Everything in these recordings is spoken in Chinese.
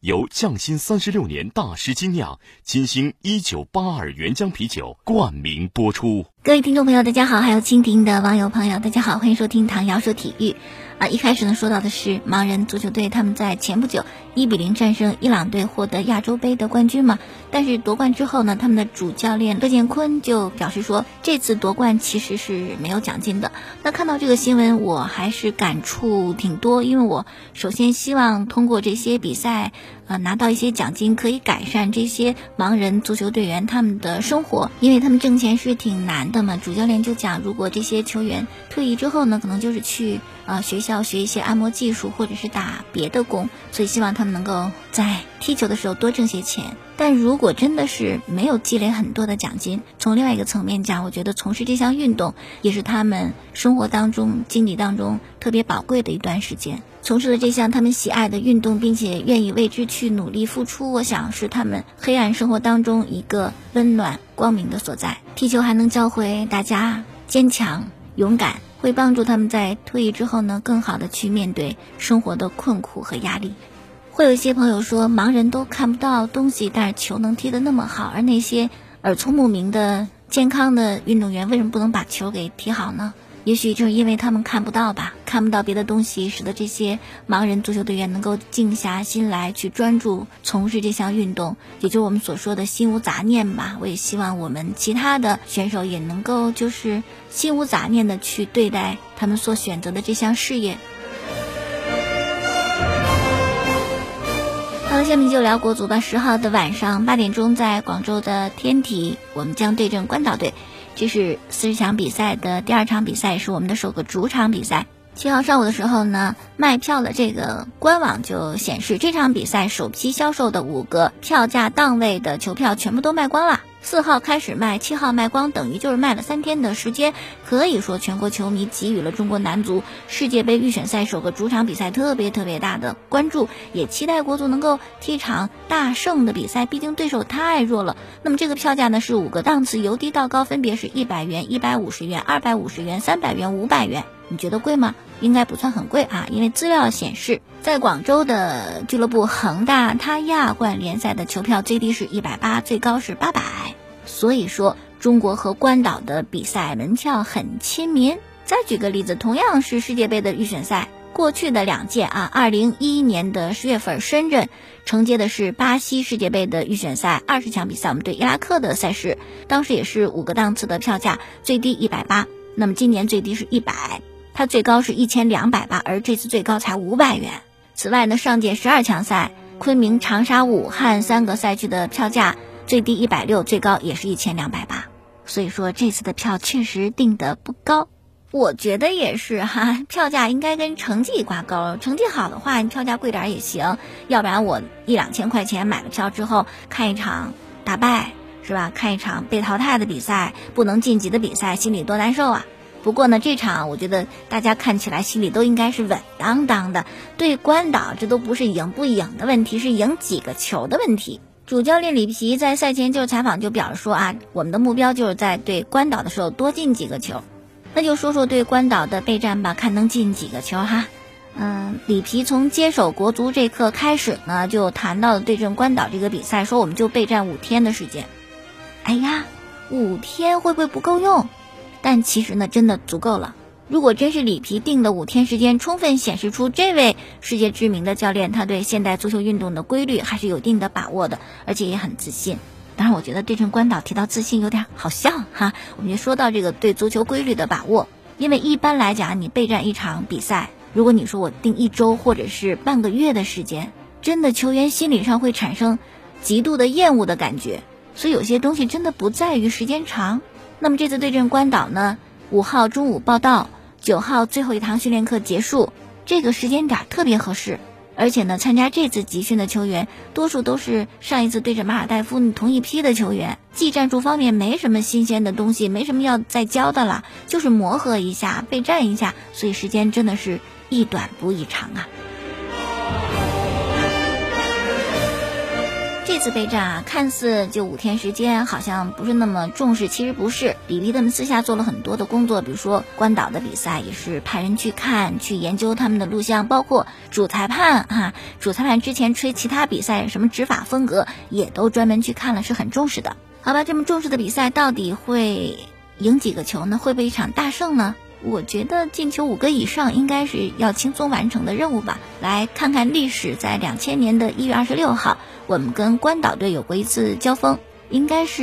由匠心三十六年大师精酿金星一九八二原浆啤酒冠名播出。各位听众朋友，大家好；还有蜻蜓的网友朋友，大家好，欢迎收听唐瑶说体育。啊，一开始呢说到的是盲人足球队，他们在前不久一比零战胜伊朗队，获得亚洲杯的冠军嘛。但是夺冠之后呢，他们的主教练乐建坤就表示说，这次夺冠其实是没有奖金的。那看到这个新闻，我还是感触挺多，因为我首先希望通过这些比赛，呃，拿到一些奖金，可以改善这些盲人足球队员他们的生活，因为他们挣钱是挺难的嘛。主教练就讲，如果这些球员退役之后呢，可能就是去啊学校。学一些按摩技术，或者是打别的工，所以希望他们能够在踢球的时候多挣些钱。但如果真的是没有积累很多的奖金，从另外一个层面讲，我觉得从事这项运动也是他们生活当中、经历当中特别宝贵的一段时间。从事了这项他们喜爱的运动，并且愿意为之去努力付出，我想是他们黑暗生活当中一个温暖光明的所在。踢球还能教会大家坚强、勇敢。会帮助他们在退役之后呢，更好的去面对生活的困苦和压力。会有一些朋友说，盲人都看不到东西，但是球能踢得那么好，而那些耳聪目明的健康的运动员，为什么不能把球给踢好呢？也许就是因为他们看不到吧，看不到别的东西，使得这些盲人足球队员能够静下心来去专注从事这项运动，也就是我们所说的心无杂念吧。我也希望我们其他的选手也能够就是心无杂念的去对待他们所选择的这项事业。好了，下面就聊国足吧。十号的晚上八点钟，在广州的天体，我们将对阵关岛队。这是四十强比赛的第二场比赛，是我们的首个主场比赛。七号上午的时候呢，卖票的这个官网就显示，这场比赛首批销售的五个票价档位的球票全部都卖光了。四号开始卖，七号卖光，等于就是卖了三天的时间。可以说，全国球迷给予了中国男足世界杯预选赛首个主场比赛特别特别大的关注，也期待国足能够踢场大胜的比赛。毕竟对手太弱了。那么这个票价呢是五个档次，由低到高，分别是一百元、一百五十元、二百五十元、三百元、五百元。你觉得贵吗？应该不算很贵啊，因为资料显示，在广州的俱乐部恒大，它亚冠联赛的球票最低是一百八，最高是八百。所以说，中国和关岛的比赛门票很亲民。再举个例子，同样是世界杯的预选赛，过去的两届啊，二零一一年的十月份，深圳承接的是巴西世界杯的预选赛二十强比赛，我们对伊拉克的赛事，当时也是五个档次的票价，最低一百八，那么今年最低是一百。它最高是一千两百八，而这次最高才五百元。此外呢，上届十二强赛，昆明、长沙、武汉三个赛区的票价最低一百六，最高也是一千两百八。所以说这次的票确实定的不高，我觉得也是哈，票价应该跟成绩挂钩，成绩好的话，你票价贵点也行。要不然我一两千块钱买了票之后，看一场打败是吧？看一场被淘汰的比赛，不能晋级的比赛，心里多难受啊！不过呢，这场我觉得大家看起来心里都应该是稳当当的。对关岛，这都不是赢不赢的问题，是赢几个球的问题。主教练里皮在赛前就采访就表示说啊，我们的目标就是在对关岛的时候多进几个球。那就说说对关岛的备战吧，看能进几个球哈。嗯，里皮从接手国足这刻开始呢，就谈到了对阵关岛这个比赛，说我们就备战五天的时间。哎呀，五天会不会不够用？但其实呢，真的足够了。如果真是里皮定的五天时间，充分显示出这位世界知名的教练，他对现代足球运动的规律还是有一定的把握的，而且也很自信。当然，我觉得对阵关岛提到自信有点好笑哈。我们就说到这个对足球规律的把握，因为一般来讲，你备战一场比赛，如果你说我定一周或者是半个月的时间，真的球员心理上会产生极度的厌恶的感觉。所以有些东西真的不在于时间长。那么这次对阵关岛呢？五号中午报道，九号最后一堂训练课结束，这个时间点特别合适。而且呢，参加这次集训的球员，多数都是上一次对着马尔代夫同一批的球员，技战术方面没什么新鲜的东西，没什么要再教的了，就是磨合一下，备战一下，所以时间真的是一短不一长啊。这次备战啊，看似就五天时间，好像不是那么重视，其实不是。比利他们私下做了很多的工作，比如说关岛的比赛也是派人去看，去研究他们的录像，包括主裁判哈，主裁判之前吹其他比赛什么执法风格，也都专门去看了，是很重视的。好吧，这么重视的比赛，到底会赢几个球呢？会不会一场大胜呢？我觉得进球五个以上应该是要轻松完成的任务吧。来看看历史，在两千年的一月二十六号，我们跟关岛队有过一次交锋，应该是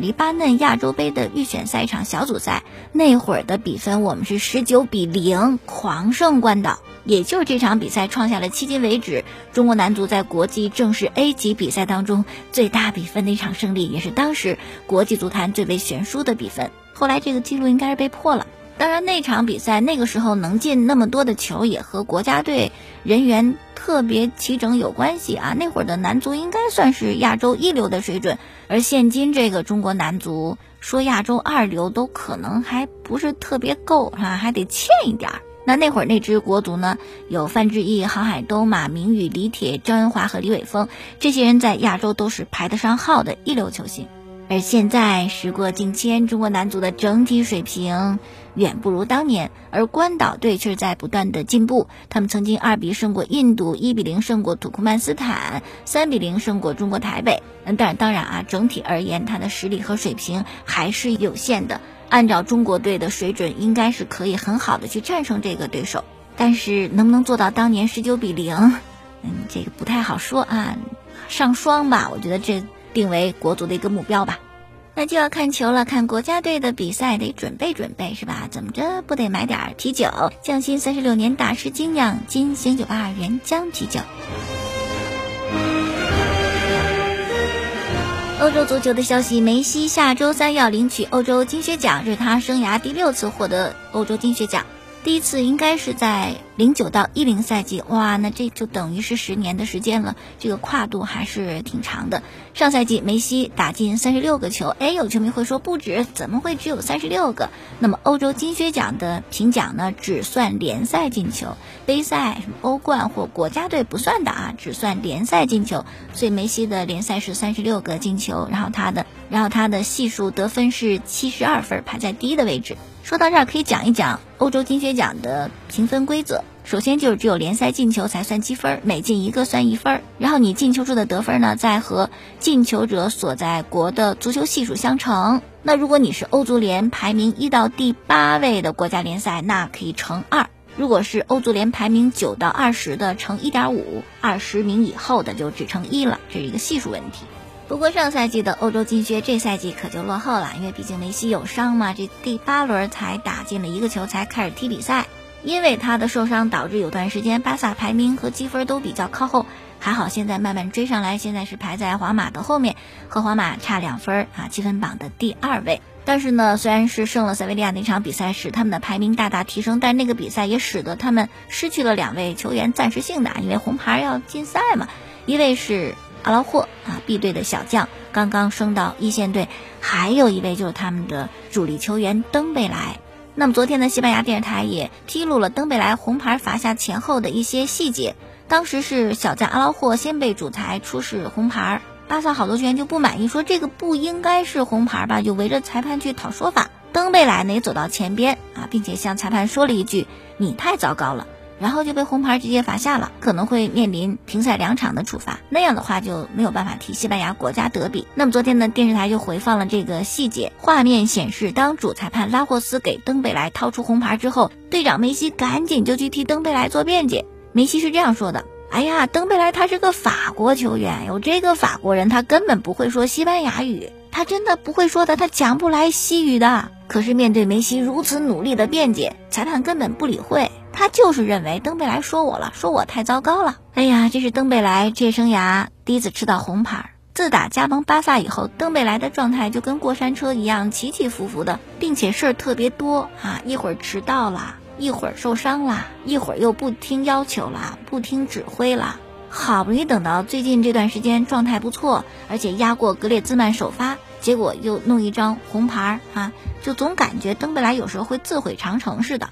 黎巴嫩亚洲杯的预选赛场小组赛。那会儿的比分我们是十九比零狂胜关岛，也就是这场比赛创下了迄今为止中国男足在国际正式 A 级比赛当中最大比分的一场胜利，也是当时国际足坛最为悬殊的比分。后来这个记录应该是被破了。当然，那场比赛那个时候能进那么多的球，也和国家队人员特别齐整有关系啊。那会儿的男足应该算是亚洲一流的水准，而现今这个中国男足说亚洲二流都可能还不是特别够，啊？还得欠一点儿。那那会儿那支国足呢，有范志毅、郝海东、马明宇、李铁、张恩华和李玮峰，这些人在亚洲都是排得上号的一流球星。而现在时过境迁，中国男足的整体水平。远不如当年，而关岛队却在不断的进步。他们曾经二比胜过印度，一比零胜过土库曼斯坦，三比零胜过中国台北。嗯，但，当然啊，整体而言，他的实力和水平还是有限的。按照中国队的水准，应该是可以很好的去战胜这个对手。但是，能不能做到当年十九比零？嗯，这个不太好说啊。上双吧，我觉得这定为国足的一个目标吧。那就要看球了，看国家队的比赛得准备准备是吧？怎么着不得买点啤酒？匠心三十六年大师精酿金星九八二原浆啤酒。欧洲足球的消息，梅西下周三要领取欧洲金靴奖，这是他生涯第六次获得欧洲金靴奖。第一次应该是在零九到一零赛季，哇，那这就等于是十年的时间了，这个跨度还是挺长的。上赛季梅西打进三十六个球，哎，有球迷会说不止，怎么会只有三十六个？那么欧洲金靴奖的评奖呢，只算联赛进球，杯赛、欧冠或国家队不算的啊，只算联赛进球。所以梅西的联赛是三十六个进球，然后他的，然后他的系数得分是七十二分，排在第一的位置。说到这儿，可以讲一讲欧洲金靴奖的评分规则。首先就是只有联赛进球才算积分，每进一个算一分。然后你进球数的得分呢，再和进球者所在国的足球系数相乘。那如果你是欧足联排名一到第八位的国家联赛，那可以乘二；如果是欧足联排名九到二十的，乘一点五；二十名以后的就只乘一了。这是一个系数问题。不过上赛季的欧洲金靴，这赛季可就落后了，因为毕竟梅西有伤嘛，这第八轮才打进了一个球，才开始踢比赛。因为他的受伤，导致有段时间巴萨排名和积分都比较靠后。还好现在慢慢追上来，现在是排在皇马的后面，和皇马差两分啊，积分榜的第二位。但是呢，虽然是胜了塞维利亚那场比赛，使他们的排名大大提升，但那个比赛也使得他们失去了两位球员，暂时性的，因为红牌要禁赛嘛，一位是。阿劳霍啊，B 队的小将刚刚升到一线队，还有一位就是他们的主力球员登贝莱。那么昨天的西班牙电视台也披露了登贝莱红牌罚下前后的一些细节。当时是小将阿劳霍先被主裁出示红牌，巴萨好多球员就不满意，说这个不应该是红牌吧，就围着裁判去讨说法。登贝莱呢也走到前边啊，并且向裁判说了一句：“你太糟糕了。”然后就被红牌直接罚下了，可能会面临停赛两场的处罚。那样的话就没有办法踢西班牙国家德比。那么昨天呢，电视台就回放了这个细节，画面显示，当主裁判拉霍斯给登贝莱掏出红牌之后，队长梅西赶紧就去替登贝莱做辩解。梅西是这样说的：“哎呀，登贝莱他是个法国球员，有这个法国人，他根本不会说西班牙语，他真的不会说的，他讲不来西语的。可是面对梅西如此努力的辩解，裁判根本不理会。”他就是认为登贝莱说我了，说我太糟糕了。哎呀，这是登贝莱职业生涯第一次吃到红牌。自打加盟巴萨以后，登贝莱的状态就跟过山车一样起起伏伏的，并且事儿特别多啊！一会儿迟到了，一会儿受伤啦，一会儿又不听要求啦，不听指挥啦。好不容易等到最近这段时间状态不错，而且压过格列兹曼首发，结果又弄一张红牌儿啊，就总感觉登贝莱有时候会自毁长城似的。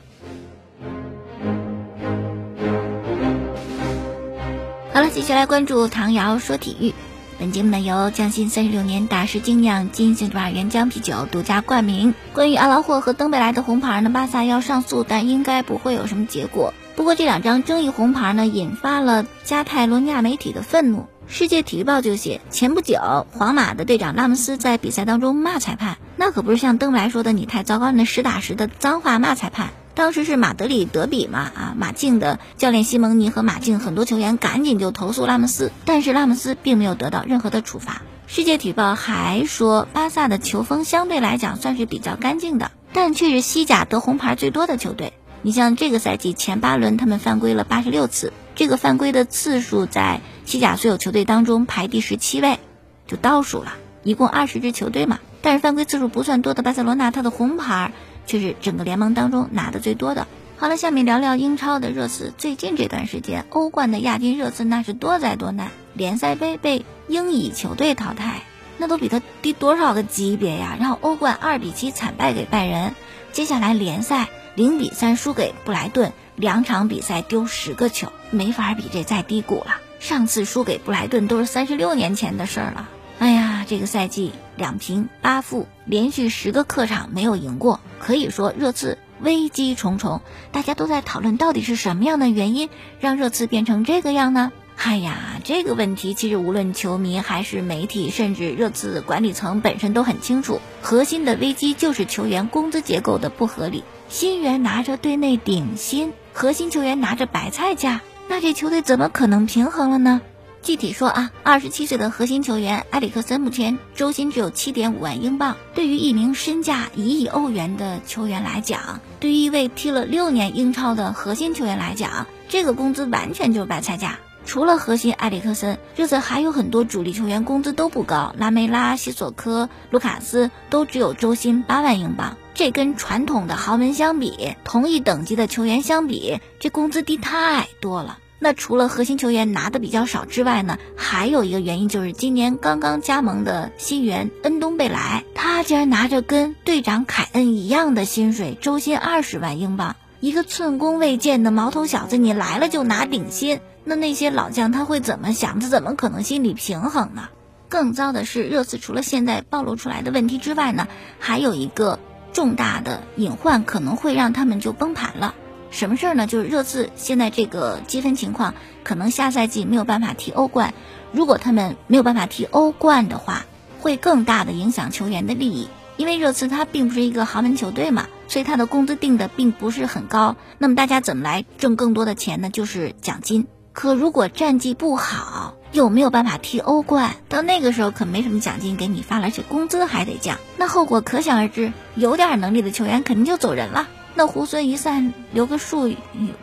好了，接下来关注唐瑶说体育。本节目呢由匠心三十六年大师精酿金星二原浆啤酒独家冠名。关于阿劳霍和登贝莱的红牌呢，巴萨要上诉，但应该不会有什么结果。不过这两张争议红牌呢，引发了加泰罗尼亚媒体的愤怒。世界体育报就写，前不久皇马的队长拉姆斯在比赛当中骂裁判，那可不是像登贝莱说的你太糟糕，那实打实的脏话骂裁判。当时是马德里德比嘛，啊，马竞的教练西蒙尼和马竞很多球员赶紧就投诉拉莫斯，但是拉莫斯并没有得到任何的处罚。世界体报还说，巴萨的球风相对来讲算是比较干净的，但却是西甲得红牌最多的球队。你像这个赛季前八轮，他们犯规了八十六次，这个犯规的次数在西甲所有球队当中排第十七位，就倒数了。一共二十支球队嘛，但是犯规次数不算多的巴塞罗那，他的红牌。却是整个联盟当中拿的最多的。好了，下面聊聊英超的热刺。最近这段时间，欧冠的亚军热刺那是多灾多难，联赛杯被英乙球队淘汰，那都比他低多少个级别呀？然后欧冠二比七惨败给拜仁，接下来联赛零比三输给布莱顿，两场比赛丢十个球，没法比这再低谷了。上次输给布莱顿都是三十六年前的事儿了。哎呀，这个赛季两平八负，连续十个客场没有赢过，可以说热刺危机重重。大家都在讨论到底是什么样的原因让热刺变成这个样呢？哎呀，这个问题其实无论球迷还是媒体，甚至热刺管理层本身都很清楚，核心的危机就是球员工资结构的不合理。新援拿着队内顶薪，核心球员拿着白菜价，那这球队怎么可能平衡了呢？具体说啊，二十七岁的核心球员埃里克森目前周薪只有七点五万英镑。对于一名身价一亿欧元的球员来讲，对于一位踢了六年英超的核心球员来讲，这个工资完全就是白菜价。除了核心埃里克森，热刺还有很多主力球员工资都不高，拉梅拉、西索科、卢卡斯都只有周薪八万英镑。这跟传统的豪门相比，同一等级的球员相比，这工资低太多了。那除了核心球员拿的比较少之外呢，还有一个原因就是今年刚刚加盟的新援恩东贝莱，他竟然拿着跟队长凯恩一样的薪水，周薪二十万英镑。一个寸功未见的毛头小子，你来了就拿顶薪，那那些老将他会怎么想？他怎么可能心理平衡呢？更糟的是，热刺除了现在暴露出来的问题之外呢，还有一个重大的隐患，可能会让他们就崩盘了。什么事儿呢？就是热刺现在这个积分情况，可能下赛季没有办法踢欧冠。如果他们没有办法踢欧冠的话，会更大的影响球员的利益。因为热刺它并不是一个豪门球队嘛，所以它的工资定的并不是很高。那么大家怎么来挣更多的钱呢？就是奖金。可如果战绩不好，又没有办法踢欧冠，到那个时候可没什么奖金给你发，而且工资还得降，那后果可想而知。有点能力的球员肯定就走人了。那猢狲一散，留个树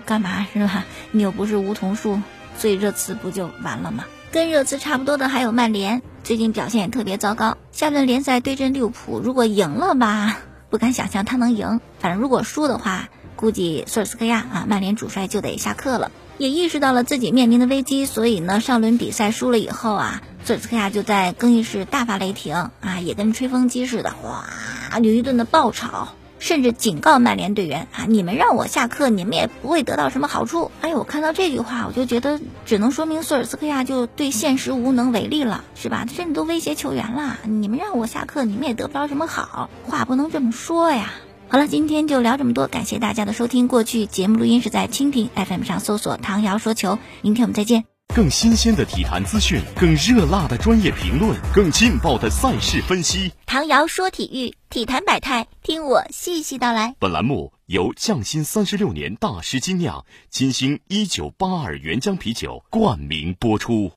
干嘛是吧？你又不是梧桐树，所以热刺不就完了吗？跟热刺差不多的还有曼联，最近表现也特别糟糕。下轮联赛对阵利物浦，如果赢了吧，不敢想象他能赢。反正如果输的话，估计索尔斯克亚啊，曼联主帅就得下课了。也意识到了自己面临的危机，所以呢，上轮比赛输了以后啊，索尔斯克亚就在更衣室大发雷霆啊，也跟吹风机似的，哗，有一顿的爆炒。甚至警告曼联队员啊，你们让我下课，你们也不会得到什么好处。哎呦，我看到这句话，我就觉得只能说明索尔斯克亚就对现实无能为力了，是吧？甚至都威胁球员了，你们让我下课，你们也得不着什么好话，不能这么说呀。好了，今天就聊这么多，感谢大家的收听。过去节目录音是在蜻蜓 FM 上搜索“唐瑶说球”，明天我们再见。更新鲜的体坛资讯，更热辣的专业评论，更劲爆的赛事分析。唐瑶说体育，体坛百态，听我细细道来。本栏目由匠心三十六年大师精酿金星一九八二原浆啤酒冠名播出。